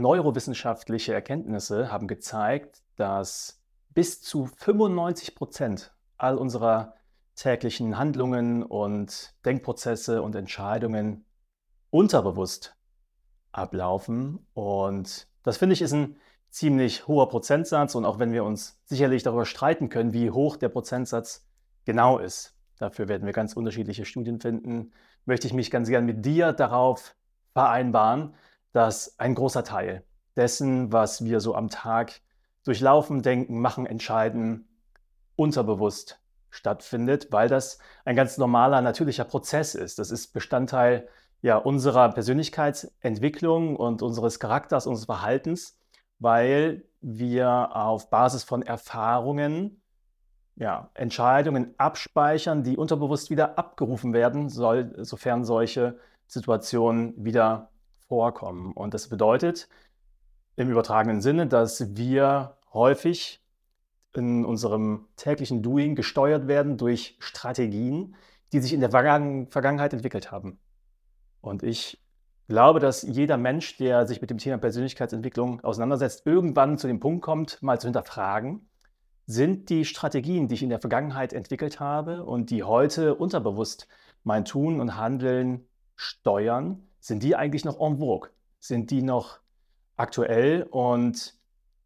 Neurowissenschaftliche Erkenntnisse haben gezeigt, dass bis zu 95 Prozent all unserer täglichen Handlungen und Denkprozesse und Entscheidungen unterbewusst ablaufen. Und das finde ich ist ein ziemlich hoher Prozentsatz. Und auch wenn wir uns sicherlich darüber streiten können, wie hoch der Prozentsatz genau ist, dafür werden wir ganz unterschiedliche Studien finden, möchte ich mich ganz gern mit dir darauf vereinbaren, dass ein großer Teil dessen, was wir so am Tag durchlaufen, denken, machen, entscheiden, unterbewusst stattfindet, weil das ein ganz normaler, natürlicher Prozess ist. Das ist Bestandteil ja, unserer Persönlichkeitsentwicklung und unseres Charakters, unseres Verhaltens, weil wir auf Basis von Erfahrungen ja, Entscheidungen abspeichern, die unterbewusst wieder abgerufen werden, soll, sofern solche Situationen wieder vorkommen. Und das bedeutet im übertragenen Sinne, dass wir häufig in unserem täglichen Doing gesteuert werden durch Strategien, die sich in der Vergangenheit entwickelt haben. Und ich glaube, dass jeder Mensch, der sich mit dem Thema Persönlichkeitsentwicklung auseinandersetzt, irgendwann zu dem Punkt kommt, mal zu hinterfragen, sind die Strategien, die ich in der Vergangenheit entwickelt habe und die heute unterbewusst mein Tun und Handeln steuern, sind die eigentlich noch en vogue? Sind die noch aktuell? Und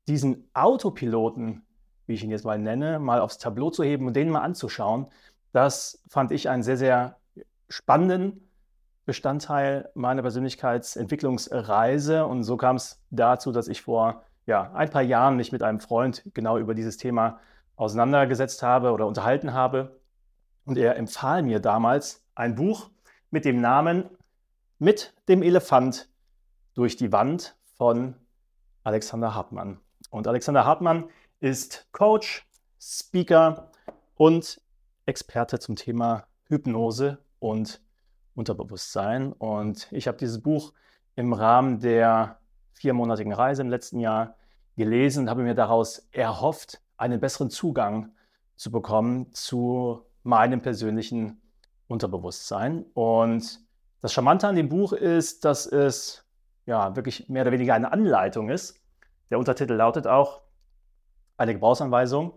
diesen Autopiloten, wie ich ihn jetzt mal nenne, mal aufs Tableau zu heben und den mal anzuschauen, das fand ich einen sehr, sehr spannenden Bestandteil meiner Persönlichkeitsentwicklungsreise. Und so kam es dazu, dass ich vor ja, ein paar Jahren mich mit einem Freund genau über dieses Thema auseinandergesetzt habe oder unterhalten habe. Und er empfahl mir damals ein Buch mit dem Namen Mit dem Elefant durch die Wand von Alexander Hartmann. Und Alexander Hartmann ist Coach, Speaker und Experte zum Thema Hypnose und Unterbewusstsein. Und ich habe dieses Buch im Rahmen der viermonatigen Reise im letzten Jahr gelesen und habe mir daraus erhofft, einen besseren Zugang zu bekommen zu meinem persönlichen Unterbewusstsein. Und das Charmante an dem Buch ist, dass es ja wirklich mehr oder weniger eine Anleitung ist. Der Untertitel lautet auch eine Gebrauchsanweisung,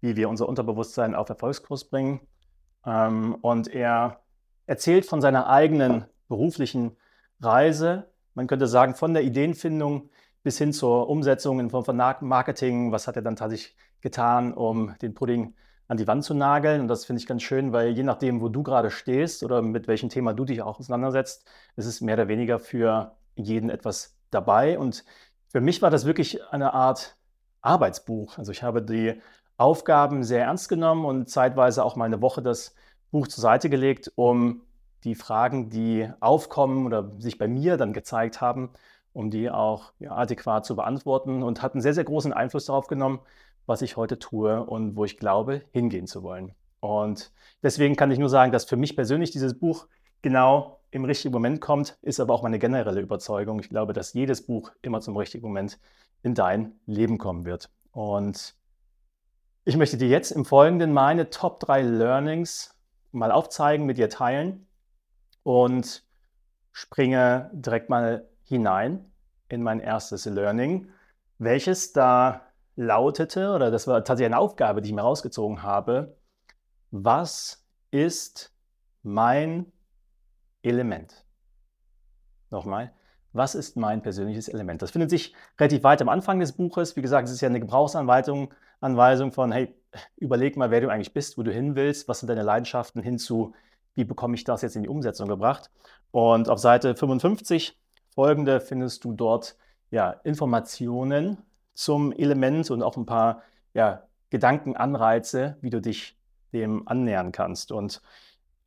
wie wir unser Unterbewusstsein auf Erfolgskurs bringen. Ähm, und er erzählt von seiner eigenen beruflichen Reise. Man könnte sagen, von der Ideenfindung bis hin zur Umsetzung in Form von Marketing. Was hat er dann tatsächlich getan, um den Pudding an die Wand zu nageln? Und das finde ich ganz schön, weil je nachdem, wo du gerade stehst oder mit welchem Thema du dich auch auseinandersetzt, ist es mehr oder weniger für jeden etwas dabei. Und für mich war das wirklich eine Art Arbeitsbuch. Also ich habe die Aufgaben sehr ernst genommen und zeitweise auch mal eine Woche das Buch zur Seite gelegt, um die Fragen, die aufkommen oder sich bei mir dann gezeigt haben, um die auch ja, adäquat zu beantworten und hat einen sehr, sehr großen Einfluss darauf genommen, was ich heute tue und wo ich glaube, hingehen zu wollen. Und deswegen kann ich nur sagen, dass für mich persönlich dieses Buch genau im richtigen Moment kommt, ist aber auch meine generelle Überzeugung. Ich glaube, dass jedes Buch immer zum richtigen Moment in dein Leben kommen wird. Und ich möchte dir jetzt im Folgenden meine Top 3 Learnings mal aufzeigen, mit dir teilen und springe direkt mal hinein in mein erstes Learning, welches da lautete, oder das war tatsächlich eine Aufgabe, die ich mir rausgezogen habe, was ist mein Element? Nochmal, was ist mein persönliches Element? Das findet sich relativ weit am Anfang des Buches. Wie gesagt, es ist ja eine Gebrauchsanweisung Anweisung von, hey, überleg mal, wer du eigentlich bist, wo du hin willst, was sind deine Leidenschaften, hinzu, wie bekomme ich das jetzt in die Umsetzung gebracht. Und auf Seite 55 folgende findest du dort ja, Informationen zum Element und auch ein paar ja, Gedankenanreize, wie du dich dem annähern kannst. Und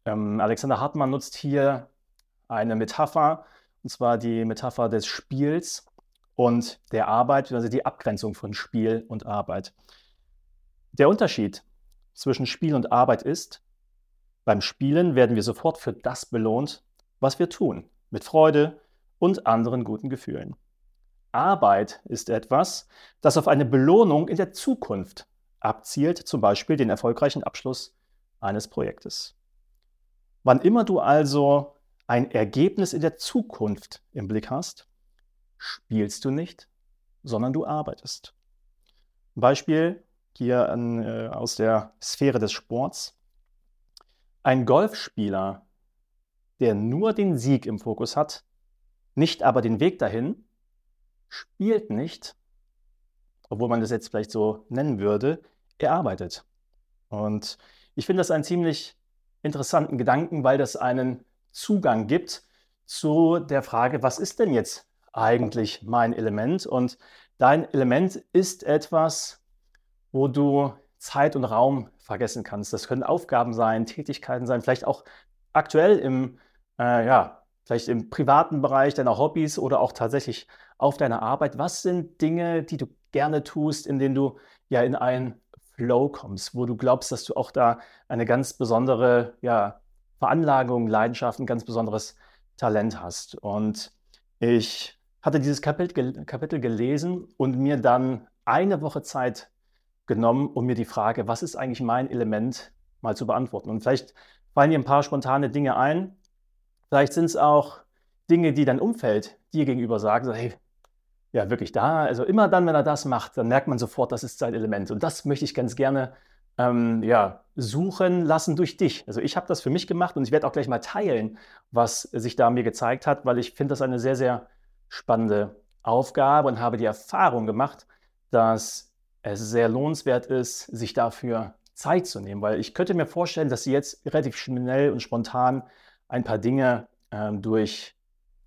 ähm, Alexander Hartmann nutzt hier eine Metapher, und zwar die Metapher des Spiels und der Arbeit, also die Abgrenzung von Spiel und Arbeit. Der Unterschied zwischen Spiel und Arbeit ist, beim Spielen werden wir sofort für das belohnt, was wir tun, mit Freude und anderen guten Gefühlen. Arbeit ist etwas, das auf eine Belohnung in der Zukunft abzielt, zum Beispiel den erfolgreichen Abschluss eines Projektes. Wann immer du also ein Ergebnis in der Zukunft im Blick hast, spielst du nicht, sondern du arbeitest. Beispiel hier an, äh, aus der Sphäre des Sports. Ein Golfspieler, der nur den Sieg im Fokus hat, nicht aber den Weg dahin, spielt nicht, obwohl man das jetzt vielleicht so nennen würde, er arbeitet. Und ich finde das einen ziemlich interessanten Gedanken, weil das einen Zugang gibt zu der Frage, was ist denn jetzt eigentlich mein Element? Und dein Element ist etwas, wo du Zeit und Raum vergessen kannst. Das können Aufgaben sein, Tätigkeiten sein, vielleicht auch aktuell im, äh, ja, vielleicht im privaten Bereich deiner Hobbys oder auch tatsächlich auf deiner Arbeit. Was sind Dinge, die du gerne tust, in denen du ja in einen Flow kommst, wo du glaubst, dass du auch da eine ganz besondere ja, Veranlagung, Leidenschaft, ein ganz besonderes Talent hast. Und ich hatte dieses Kapitel, Kapitel gelesen und mir dann eine Woche Zeit genommen, um mir die Frage, was ist eigentlich mein Element, mal zu beantworten. Und vielleicht fallen dir ein paar spontane Dinge ein. Vielleicht sind es auch Dinge, die dein Umfeld dir gegenüber sagen, hey, ja, wirklich da, also immer dann, wenn er das macht, dann merkt man sofort, das ist sein Element. Und das möchte ich ganz gerne ähm, ja, suchen lassen durch dich. Also ich habe das für mich gemacht und ich werde auch gleich mal teilen, was sich da mir gezeigt hat, weil ich finde das eine sehr, sehr spannende Aufgabe und habe die Erfahrung gemacht, dass es sehr lohnenswert ist, sich dafür Zeit zu nehmen, weil ich könnte mir vorstellen, dass sie jetzt relativ schnell und spontan ein paar Dinge ähm, durch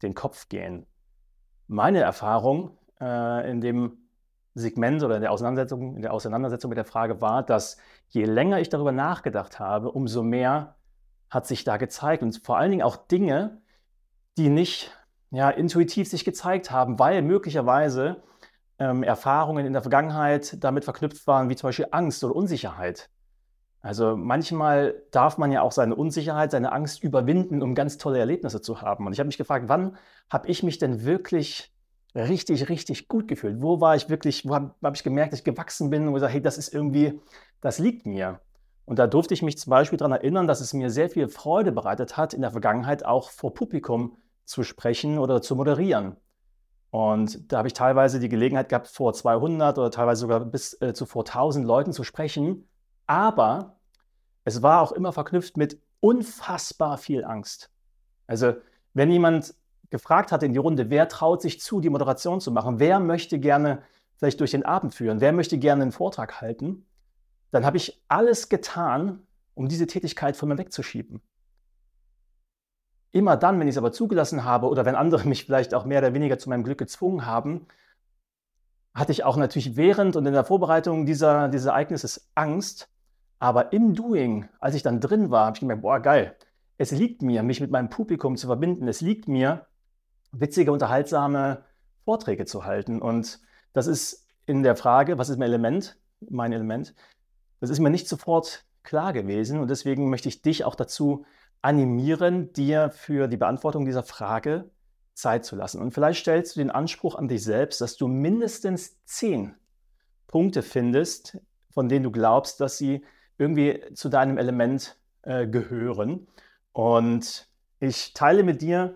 den Kopf gehen. Meine Erfahrung äh, in dem Segment oder in der Auseinandersetzung, in der Auseinandersetzung mit der Frage war, dass je länger ich darüber nachgedacht habe, umso mehr hat sich da gezeigt und vor allen Dingen auch Dinge, die nicht ja, intuitiv sich gezeigt haben, weil möglicherweise ähm, Erfahrungen in der Vergangenheit damit verknüpft waren, wie zum Beispiel Angst oder Unsicherheit. Also manchmal darf man ja auch seine Unsicherheit, seine Angst überwinden, um ganz tolle Erlebnisse zu haben. Und ich habe mich gefragt, wann habe ich mich denn wirklich richtig, richtig gut gefühlt? Wo war ich wirklich, wo habe hab ich gemerkt, dass ich gewachsen bin und gesagt, hey, das ist irgendwie, das liegt mir. Und da durfte ich mich zum Beispiel daran erinnern, dass es mir sehr viel Freude bereitet hat, in der Vergangenheit auch vor Publikum zu sprechen oder zu moderieren. Und da habe ich teilweise die Gelegenheit gehabt, vor 200 oder teilweise sogar bis äh, zu vor 1000 Leuten zu sprechen. Aber es war auch immer verknüpft mit unfassbar viel Angst. Also wenn jemand gefragt hat in die Runde, wer traut sich zu, die Moderation zu machen, wer möchte gerne vielleicht durch den Abend führen, wer möchte gerne einen Vortrag halten, dann habe ich alles getan, um diese Tätigkeit von mir wegzuschieben. Immer dann, wenn ich es aber zugelassen habe oder wenn andere mich vielleicht auch mehr oder weniger zu meinem Glück gezwungen haben, hatte ich auch natürlich während und in der Vorbereitung dieser, dieses Ereignisses Angst. Aber im Doing, als ich dann drin war, habe ich gemerkt, boah, geil, es liegt mir, mich mit meinem Publikum zu verbinden. Es liegt mir, witzige, unterhaltsame Vorträge zu halten. Und das ist in der Frage, was ist mein Element, mein Element, das ist mir nicht sofort klar gewesen. Und deswegen möchte ich dich auch dazu animieren, dir für die Beantwortung dieser Frage Zeit zu lassen. Und vielleicht stellst du den Anspruch an dich selbst, dass du mindestens zehn Punkte findest, von denen du glaubst, dass sie irgendwie zu deinem Element äh, gehören. Und ich teile mit dir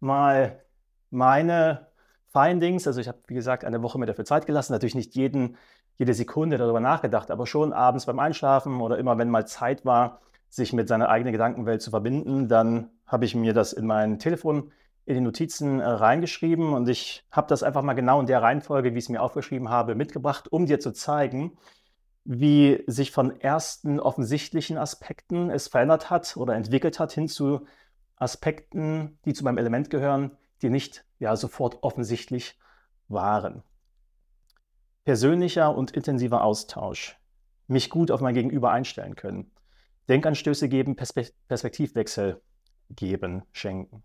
mal meine Findings, also ich habe, wie gesagt, eine Woche mir dafür Zeit gelassen, natürlich nicht jeden, jede Sekunde darüber nachgedacht, aber schon abends beim Einschlafen oder immer, wenn mal Zeit war, sich mit seiner eigenen Gedankenwelt zu verbinden, dann habe ich mir das in mein Telefon in die Notizen äh, reingeschrieben. Und ich habe das einfach mal genau in der Reihenfolge, wie ich es mir aufgeschrieben habe, mitgebracht, um dir zu zeigen, wie sich von ersten offensichtlichen Aspekten es verändert hat oder entwickelt hat hin zu Aspekten, die zu meinem Element gehören, die nicht ja, sofort offensichtlich waren. Persönlicher und intensiver Austausch, mich gut auf mein Gegenüber einstellen können, Denkanstöße geben, Perspektivwechsel geben, schenken.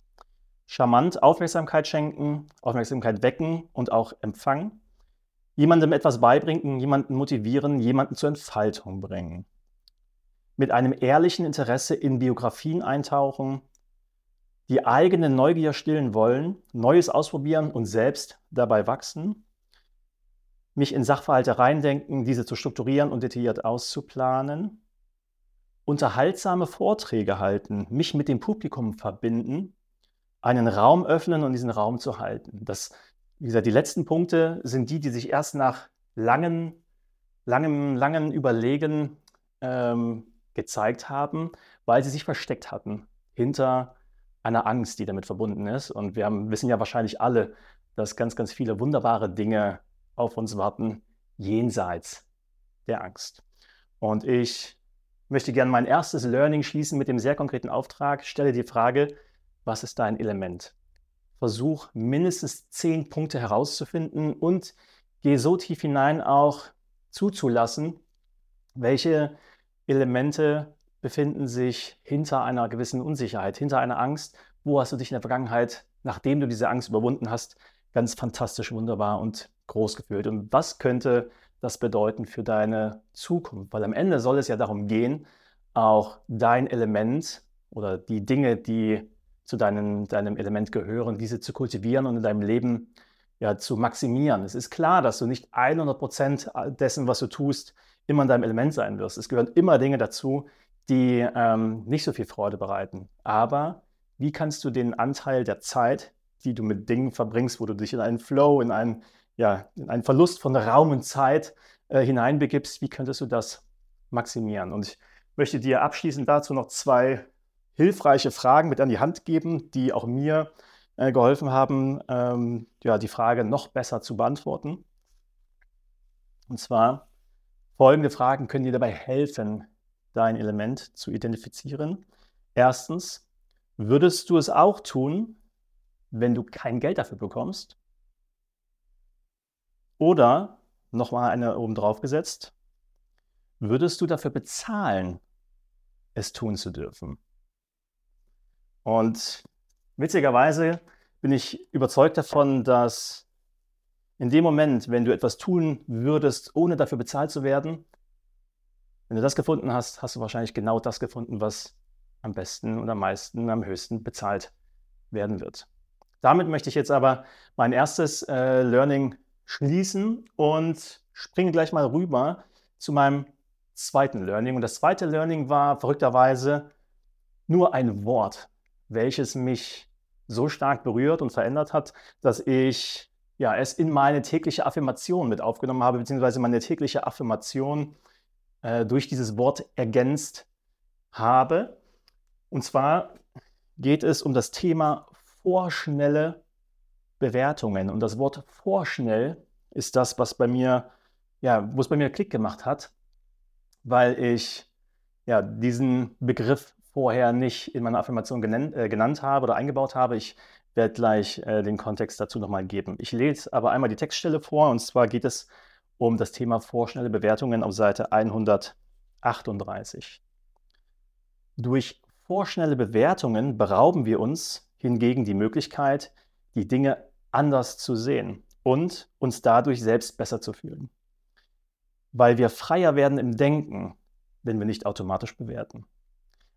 Charmant Aufmerksamkeit schenken, Aufmerksamkeit wecken und auch empfangen. Jemandem etwas beibringen, jemanden motivieren, jemanden zur Entfaltung bringen. Mit einem ehrlichen Interesse in Biografien eintauchen, die eigene Neugier stillen wollen, Neues ausprobieren und selbst dabei wachsen, mich in Sachverhalte reindenken, diese zu strukturieren und detailliert auszuplanen, unterhaltsame Vorträge halten, mich mit dem Publikum verbinden, einen Raum öffnen und diesen Raum zu halten. Das wie gesagt, die letzten Punkte sind die, die sich erst nach langen, langem, langen Überlegen ähm, gezeigt haben, weil sie sich versteckt hatten hinter einer Angst, die damit verbunden ist. Und wir haben, wissen ja wahrscheinlich alle, dass ganz, ganz viele wunderbare Dinge auf uns warten, jenseits der Angst. Und ich möchte gerne mein erstes Learning schließen mit dem sehr konkreten Auftrag. Stelle die Frage, was ist dein Element? Versuch mindestens zehn Punkte herauszufinden und gehe so tief hinein auch zuzulassen, welche Elemente befinden sich hinter einer gewissen Unsicherheit, hinter einer Angst. Wo hast du dich in der Vergangenheit, nachdem du diese Angst überwunden hast, ganz fantastisch, wunderbar und groß gefühlt? Und was könnte das bedeuten für deine Zukunft? Weil am Ende soll es ja darum gehen, auch dein Element oder die Dinge, die zu deinem, deinem Element gehören, diese zu kultivieren und in deinem Leben ja, zu maximieren. Es ist klar, dass du nicht 100 Prozent dessen, was du tust, immer in deinem Element sein wirst. Es gehören immer Dinge dazu, die ähm, nicht so viel Freude bereiten. Aber wie kannst du den Anteil der Zeit, die du mit Dingen verbringst, wo du dich in einen Flow, in einen, ja, in einen Verlust von Raum und Zeit äh, hineinbegibst, wie könntest du das maximieren? Und ich möchte dir abschließend dazu noch zwei hilfreiche Fragen mit an die Hand geben, die auch mir äh, geholfen haben, ähm, ja, die Frage noch besser zu beantworten. Und zwar, folgende Fragen können dir dabei helfen, dein Element zu identifizieren. Erstens, würdest du es auch tun, wenn du kein Geld dafür bekommst? Oder, nochmal eine oben drauf gesetzt, würdest du dafür bezahlen, es tun zu dürfen? Und witzigerweise bin ich überzeugt davon, dass in dem Moment, wenn du etwas tun würdest, ohne dafür bezahlt zu werden, wenn du das gefunden hast, hast du wahrscheinlich genau das gefunden, was am besten und am meisten, am höchsten bezahlt werden wird. Damit möchte ich jetzt aber mein erstes äh, Learning schließen und springe gleich mal rüber zu meinem zweiten Learning. Und das zweite Learning war verrückterweise nur ein Wort, welches mich so stark berührt und verändert hat, dass ich ja, es in meine tägliche Affirmation mit aufgenommen habe, beziehungsweise meine tägliche Affirmation äh, durch dieses Wort ergänzt habe. Und zwar geht es um das Thema vorschnelle Bewertungen. Und das Wort vorschnell ist das, was bei mir, ja, wo es bei mir Klick gemacht hat, weil ich ja, diesen Begriff vorher nicht in meiner Affirmation genannt, äh, genannt habe oder eingebaut habe. Ich werde gleich äh, den Kontext dazu nochmal geben. Ich lese aber einmal die Textstelle vor und zwar geht es um das Thema vorschnelle Bewertungen auf Seite 138. Durch vorschnelle Bewertungen berauben wir uns hingegen die Möglichkeit, die Dinge anders zu sehen und uns dadurch selbst besser zu fühlen. Weil wir freier werden im Denken, wenn wir nicht automatisch bewerten.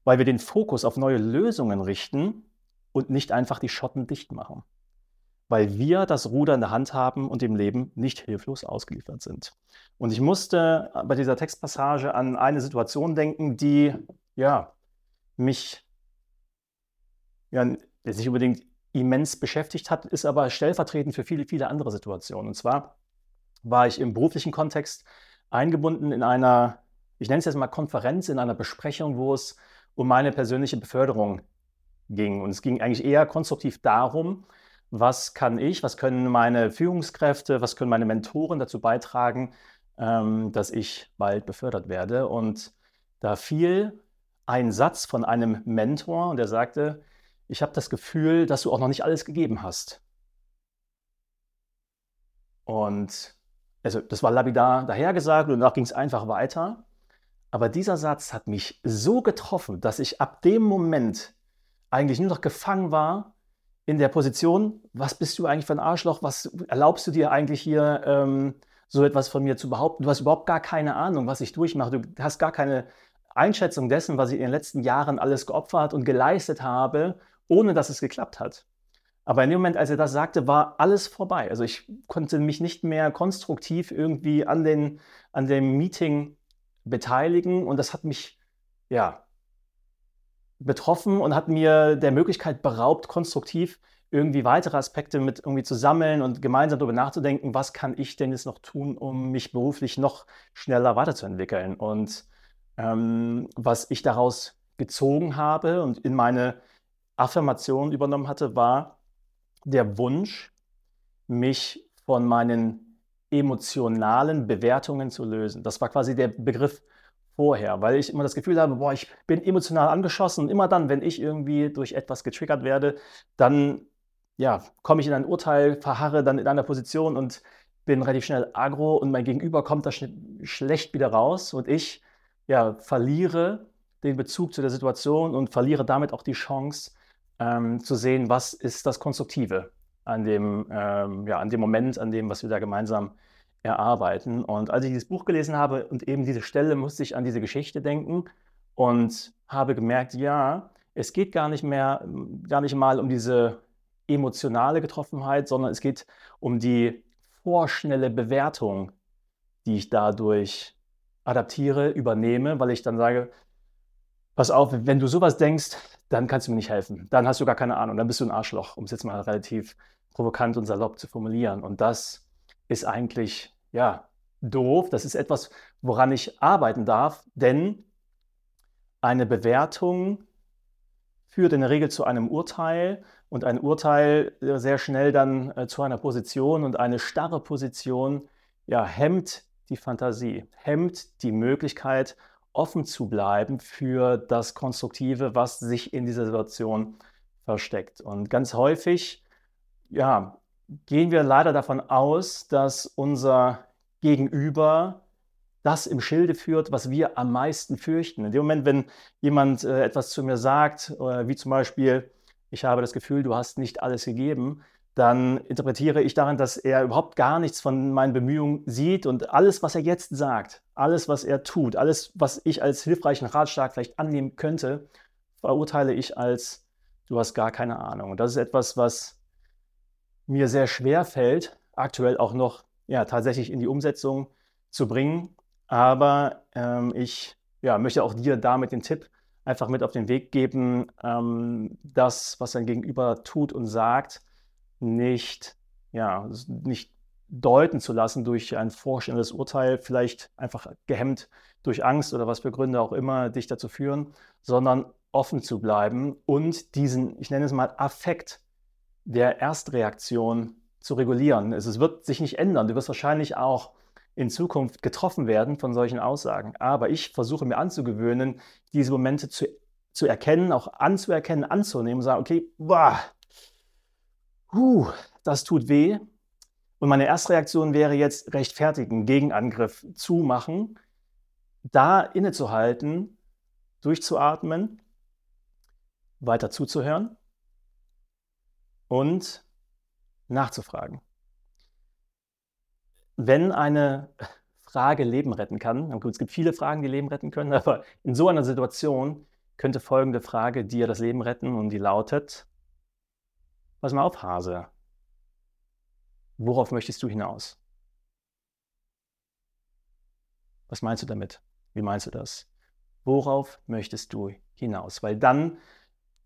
Weil wir den Fokus auf neue Lösungen richten und nicht einfach die Schotten dicht machen weil wir das Ruder in der Hand haben und im Leben nicht hilflos ausgeliefert sind. Und ich musste bei dieser Textpassage an eine Situation denken, die ja, mich ja, jetzt nicht unbedingt immens beschäftigt hat, ist aber stellvertretend für viele, viele andere Situationen. Und zwar war ich im beruflichen Kontext eingebunden in einer, ich nenne es jetzt mal Konferenz, in einer Besprechung, wo es um meine persönliche Beförderung ging. Und es ging eigentlich eher konstruktiv darum, was kann ich, was können meine Führungskräfte, was können meine Mentoren dazu beitragen, ähm, dass ich bald befördert werde. Und da fiel ein Satz von einem Mentor und der sagte, ich habe das Gefühl, dass du auch noch nicht alles gegeben hast. Und also das war lapidar dahergesagt und danach ging es einfach weiter. Aber dieser Satz hat mich so getroffen, dass ich ab dem Moment eigentlich nur noch gefangen war in der Position, was bist du eigentlich für ein Arschloch, was erlaubst du dir eigentlich hier ähm, so etwas von mir zu behaupten? Du hast überhaupt gar keine Ahnung, was ich durchmache. Du hast gar keine Einschätzung dessen, was ich in den letzten Jahren alles geopfert und geleistet habe, ohne dass es geklappt hat. Aber in dem Moment, als er das sagte, war alles vorbei. Also ich konnte mich nicht mehr konstruktiv irgendwie an, den, an dem Meeting beteiligen und das hat mich ja betroffen und hat mir der Möglichkeit beraubt, konstruktiv irgendwie weitere Aspekte mit irgendwie zu sammeln und gemeinsam darüber nachzudenken, was kann ich denn jetzt noch tun, um mich beruflich noch schneller weiterzuentwickeln. Und ähm, was ich daraus gezogen habe und in meine Affirmation übernommen hatte, war der Wunsch, mich von meinen emotionalen Bewertungen zu lösen. Das war quasi der Begriff vorher, weil ich immer das Gefühl habe, boah, ich bin emotional angeschossen und immer dann, wenn ich irgendwie durch etwas getriggert werde, dann ja, komme ich in ein Urteil, verharre dann in einer Position und bin relativ schnell agro und mein Gegenüber kommt da sch schlecht wieder raus und ich ja, verliere den Bezug zu der Situation und verliere damit auch die Chance ähm, zu sehen, was ist das Konstruktive an dem, ähm, ja, an dem Moment, an dem, was wir da gemeinsam erarbeiten. Und als ich dieses Buch gelesen habe und eben diese Stelle, musste ich an diese Geschichte denken und habe gemerkt, ja, es geht gar nicht mehr, gar nicht mal um diese emotionale Getroffenheit, sondern es geht um die vorschnelle Bewertung, die ich dadurch adaptiere, übernehme, weil ich dann sage, pass auf, wenn du sowas denkst, dann kannst du mir nicht helfen. Dann hast du gar keine Ahnung, dann bist du ein Arschloch, um es jetzt mal relativ provokant und salopp zu formulieren. Und das ist eigentlich, ja, doof. Das ist etwas, woran ich arbeiten darf, denn eine Bewertung führt in der Regel zu einem Urteil und ein Urteil äh, sehr schnell dann äh, zu einer Position und eine starre Position ja, hemmt die Fantasie, hemmt die Möglichkeit, offen zu bleiben für das Konstruktive, was sich in dieser Situation versteckt. Und ganz häufig ja, gehen wir leider davon aus, dass unser Gegenüber das im Schilde führt, was wir am meisten fürchten. In dem Moment, wenn jemand äh, etwas zu mir sagt, äh, wie zum Beispiel, ich habe das Gefühl, du hast nicht alles gegeben, dann interpretiere ich darin, dass er überhaupt gar nichts von meinen Bemühungen sieht und alles, was er jetzt sagt, alles, was er tut, alles, was ich als hilfreichen Ratschlag vielleicht annehmen könnte, verurteile ich als, du hast gar keine Ahnung. Und das ist etwas, was mir sehr schwer fällt, aktuell auch noch ja, tatsächlich in die Umsetzung zu bringen. Aber ähm, ich ja, möchte auch dir damit den Tipp einfach mit auf den Weg geben, ähm, das, was dein Gegenüber tut und sagt, nicht, ja, nicht deuten zu lassen durch ein vorstellendes Urteil, vielleicht einfach gehemmt durch Angst oder was für Gründe auch immer dich dazu führen, sondern offen zu bleiben und diesen, ich nenne es mal, Affekt der Erstreaktion zu regulieren. Es wird sich nicht ändern. Du wirst wahrscheinlich auch in Zukunft getroffen werden von solchen Aussagen. Aber ich versuche mir anzugewöhnen, diese Momente zu, zu erkennen, auch anzuerkennen, anzunehmen und sagen, okay, boah, huh, das tut weh. Und meine Erstreaktion wäre jetzt rechtfertigen, Gegenangriff zu machen, da innezuhalten, durchzuatmen, weiter zuzuhören und nachzufragen. Wenn eine Frage Leben retten kann, es gibt viele Fragen, die Leben retten können, aber in so einer Situation könnte folgende Frage dir das Leben retten und die lautet, Pass mal auf, Hase. Worauf möchtest du hinaus? Was meinst du damit? Wie meinst du das? Worauf möchtest du hinaus? Weil dann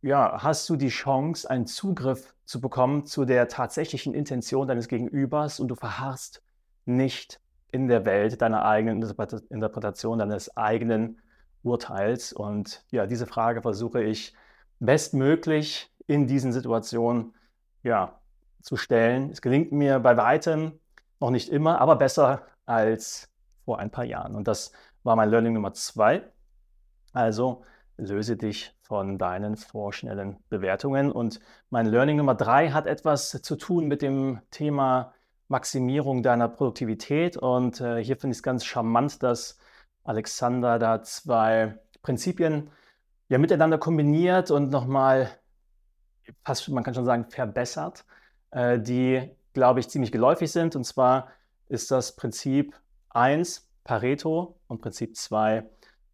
ja, hast du die Chance, einen Zugriff zu bekommen zu der tatsächlichen Intention deines Gegenübers und du verharrst nicht in der Welt deiner eigenen Interpretation, deines eigenen Urteils. Und ja, diese Frage versuche ich bestmöglich in diesen Situationen ja, zu stellen. Es gelingt mir bei weitem noch nicht immer, aber besser als vor ein paar Jahren. Und das war mein Learning Nummer zwei. Also löse dich von deinen vorschnellen Bewertungen. Und mein Learning Nummer drei hat etwas zu tun mit dem Thema Maximierung deiner Produktivität. Und äh, hier finde ich es ganz charmant, dass Alexander da zwei Prinzipien ja miteinander kombiniert und nochmal fast, man kann schon sagen, verbessert, äh, die, glaube ich, ziemlich geläufig sind. Und zwar ist das Prinzip 1 Pareto und Prinzip 2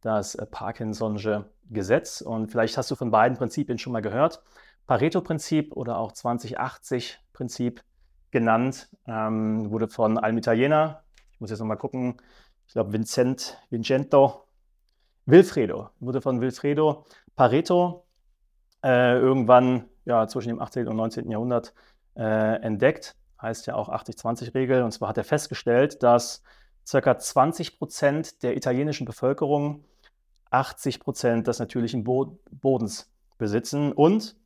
das äh, Parkinson'sche Gesetz. Und vielleicht hast du von beiden Prinzipien schon mal gehört. Pareto-Prinzip oder auch 2080-Prinzip genannt, ähm, wurde von einem Italiener, ich muss jetzt nochmal gucken, ich glaube Vincent, Vincento, Wilfredo, wurde von Wilfredo Pareto äh, irgendwann ja, zwischen dem 18. und 19. Jahrhundert äh, entdeckt, heißt ja auch 80-20-Regel. Und zwar hat er festgestellt, dass ca. 20 Prozent der italienischen Bevölkerung 80 Prozent des natürlichen Bo Bodens besitzen und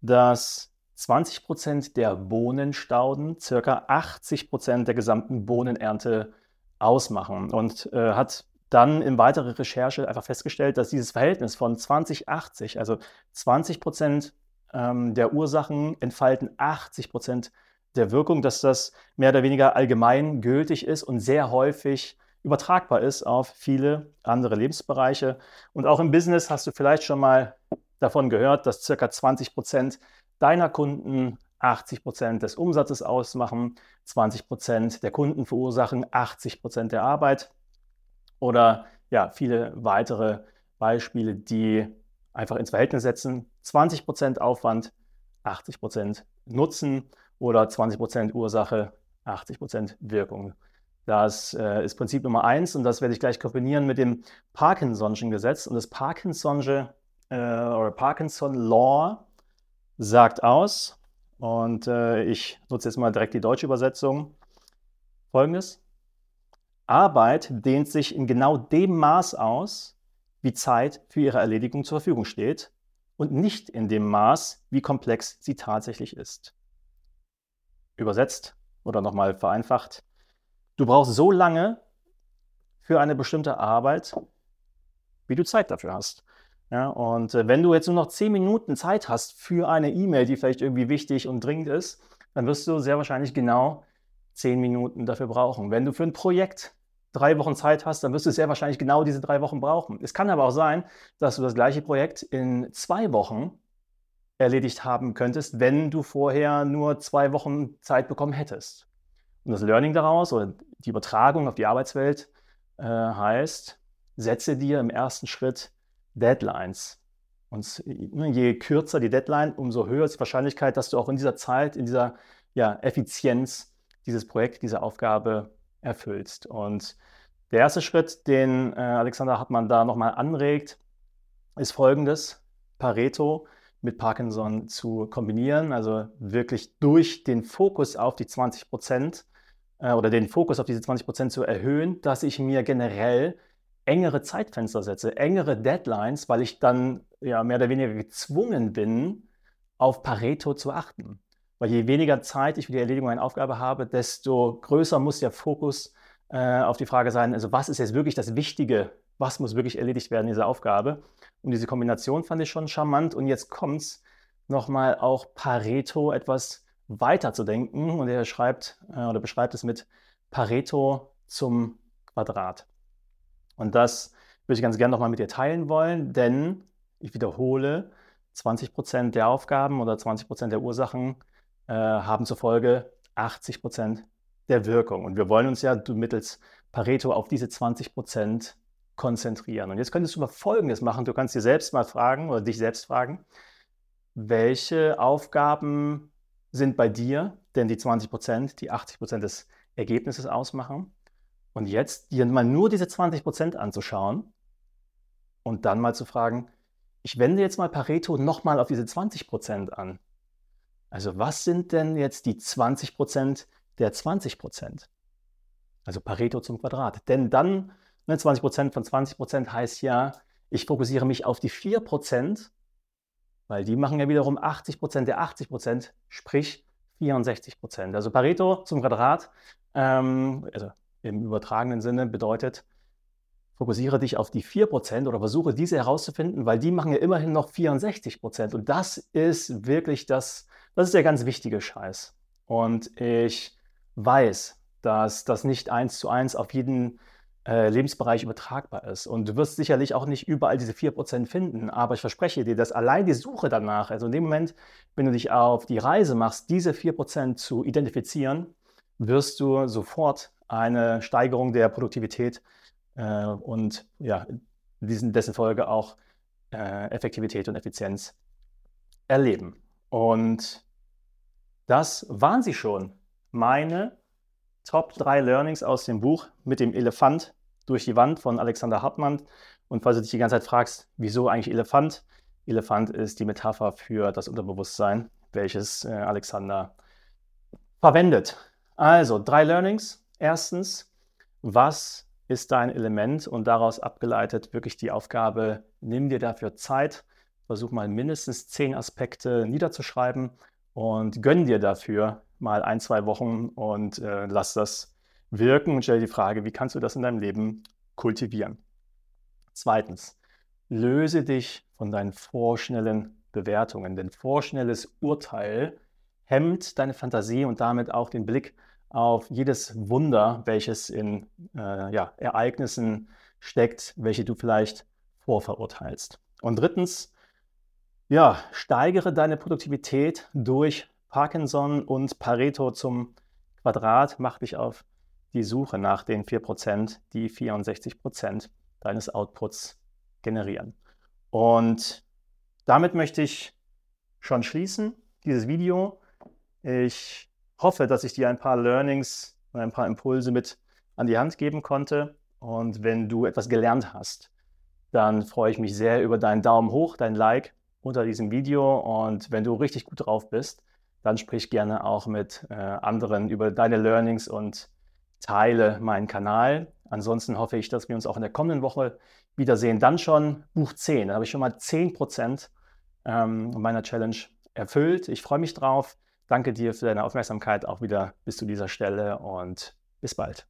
dass 20 Prozent der Bohnenstauden ca. 80 Prozent der gesamten Bohnenernte ausmachen und äh, hat dann in weiterer Recherche einfach festgestellt, dass dieses Verhältnis von 20-80, also 20 Prozent ähm, der Ursachen entfalten 80 Prozent der Wirkung, dass das mehr oder weniger allgemein gültig ist und sehr häufig übertragbar ist auf viele andere Lebensbereiche. Und auch im Business hast du vielleicht schon mal davon gehört, dass circa 20 Prozent deiner Kunden 80 Prozent des Umsatzes ausmachen, 20 Prozent der Kunden verursachen 80 Prozent der Arbeit oder ja, viele weitere Beispiele, die einfach ins Verhältnis setzen. 20 Prozent Aufwand, 80 Prozent Nutzen oder 20 Prozent Ursache, 80 Prozent Wirkung. Das äh, ist Prinzip Nummer eins und das werde ich gleich kombinieren mit dem Parkinson'schen Gesetz. Und das Parkinson'sche äh, oder Parkinson Law sagt aus, und äh, ich nutze jetzt mal direkt die deutsche Übersetzung. Folgendes. Arbeit dehnt sich in genau dem Maß aus, wie Zeit für ihre Erledigung zur Verfügung steht und nicht in dem Maß, wie komplex sie tatsächlich ist. Übersetzt oder nochmal vereinfacht. Du brauchst so lange für eine bestimmte Arbeit, wie du Zeit dafür hast. Ja, und äh, wenn du jetzt nur noch zehn Minuten Zeit hast für eine E-Mail, die vielleicht irgendwie wichtig und dringend ist, dann wirst du sehr wahrscheinlich genau zehn Minuten dafür brauchen. Wenn du für ein Projekt drei Wochen Zeit hast, dann wirst du sehr wahrscheinlich genau diese drei Wochen brauchen. Es kann aber auch sein, dass du das gleiche Projekt in zwei Wochen erledigt haben könntest, wenn du vorher nur zwei Wochen Zeit bekommen hättest. Und das Learning daraus oder die Übertragung auf die Arbeitswelt äh, heißt, setze dir im ersten Schritt Deadlines. Und ne, je kürzer die Deadline, umso höher ist die Wahrscheinlichkeit, dass du auch in dieser Zeit, in dieser ja, Effizienz dieses Projekt, diese Aufgabe erfüllst. Und der erste Schritt, den äh, Alexander Hartmann da nochmal anregt, ist folgendes: Pareto mit Parkinson zu kombinieren, also wirklich durch den Fokus auf die 20 Prozent äh, oder den Fokus auf diese 20 Prozent zu erhöhen, dass ich mir generell engere Zeitfenster setze, engere Deadlines, weil ich dann ja mehr oder weniger gezwungen bin, auf Pareto zu achten. Weil je weniger Zeit ich für die Erledigung einer Aufgabe habe, desto größer muss der Fokus äh, auf die Frage sein, also was ist jetzt wirklich das Wichtige, was muss wirklich erledigt werden in dieser Aufgabe. Und diese Kombination fand ich schon charmant. Und jetzt kommt es nochmal auch Pareto etwas weiter zu denken. Und er schreibt äh, oder beschreibt es mit Pareto zum Quadrat. Und das würde ich ganz gerne nochmal mit dir teilen wollen, denn ich wiederhole, 20 Prozent der Aufgaben oder 20 Prozent der Ursachen äh, haben zur Folge 80 Prozent der Wirkung. Und wir wollen uns ja mittels Pareto auf diese 20 Prozent konzentrieren. Und jetzt könntest du mal Folgendes machen. Du kannst dir selbst mal fragen oder dich selbst fragen, welche Aufgaben sind bei dir denn die 20 Prozent, die 80 Prozent des Ergebnisses ausmachen? Und jetzt dir mal nur diese 20 Prozent anzuschauen und dann mal zu fragen, ich wende jetzt mal Pareto nochmal auf diese 20 Prozent an. Also was sind denn jetzt die 20 Prozent der 20 Prozent? Also Pareto zum Quadrat. Denn dann, ne, 20 Prozent von 20 Prozent heißt ja, ich fokussiere mich auf die 4 Prozent, weil die machen ja wiederum 80 Prozent der 80 Prozent, sprich 64 Prozent. Also Pareto zum Quadrat, ähm, also im übertragenen Sinne bedeutet, fokussiere dich auf die 4% oder versuche diese herauszufinden, weil die machen ja immerhin noch 64%. Und das ist wirklich das, das ist der ganz wichtige Scheiß. Und ich weiß, dass das nicht eins zu eins auf jeden äh, Lebensbereich übertragbar ist. Und du wirst sicherlich auch nicht überall diese 4% finden, aber ich verspreche dir, dass allein die Suche danach, also in dem Moment, wenn du dich auf die Reise machst, diese 4% zu identifizieren, wirst du sofort eine Steigerung der Produktivität äh, und ja, diesen, dessen Folge auch äh, Effektivität und Effizienz erleben. Und das waren sie schon. Meine Top 3 Learnings aus dem Buch mit dem Elefant durch die Wand von Alexander Hartmann. Und falls du dich die ganze Zeit fragst, wieso eigentlich Elefant? Elefant ist die Metapher für das Unterbewusstsein, welches äh, Alexander verwendet. Also drei Learnings. Erstens, was ist dein Element und daraus abgeleitet wirklich die Aufgabe, nimm dir dafür Zeit, versuch mal mindestens zehn Aspekte niederzuschreiben und gönn dir dafür mal ein, zwei Wochen und äh, lass das wirken und stell die Frage, wie kannst du das in deinem Leben kultivieren? Zweitens, löse dich von deinen vorschnellen Bewertungen, denn vorschnelles Urteil hemmt deine Fantasie und damit auch den Blick auf jedes Wunder, welches in äh, ja, Ereignissen steckt, welche du vielleicht vorverurteilst. Und drittens, ja, steigere deine Produktivität durch Parkinson und Pareto zum Quadrat. Mach dich auf die Suche nach den 4%, die 64% deines Outputs generieren. Und damit möchte ich schon schließen, dieses Video. Ich hoffe, dass ich dir ein paar Learnings und ein paar Impulse mit an die Hand geben konnte. Und wenn du etwas gelernt hast, dann freue ich mich sehr über deinen Daumen hoch, dein Like unter diesem Video. Und wenn du richtig gut drauf bist, dann sprich gerne auch mit äh, anderen über deine Learnings und teile meinen Kanal. Ansonsten hoffe ich, dass wir uns auch in der kommenden Woche wiedersehen. Dann schon Buch 10. Da habe ich schon mal 10% ähm, meiner Challenge erfüllt. Ich freue mich drauf. Danke dir für deine Aufmerksamkeit auch wieder bis zu dieser Stelle und bis bald.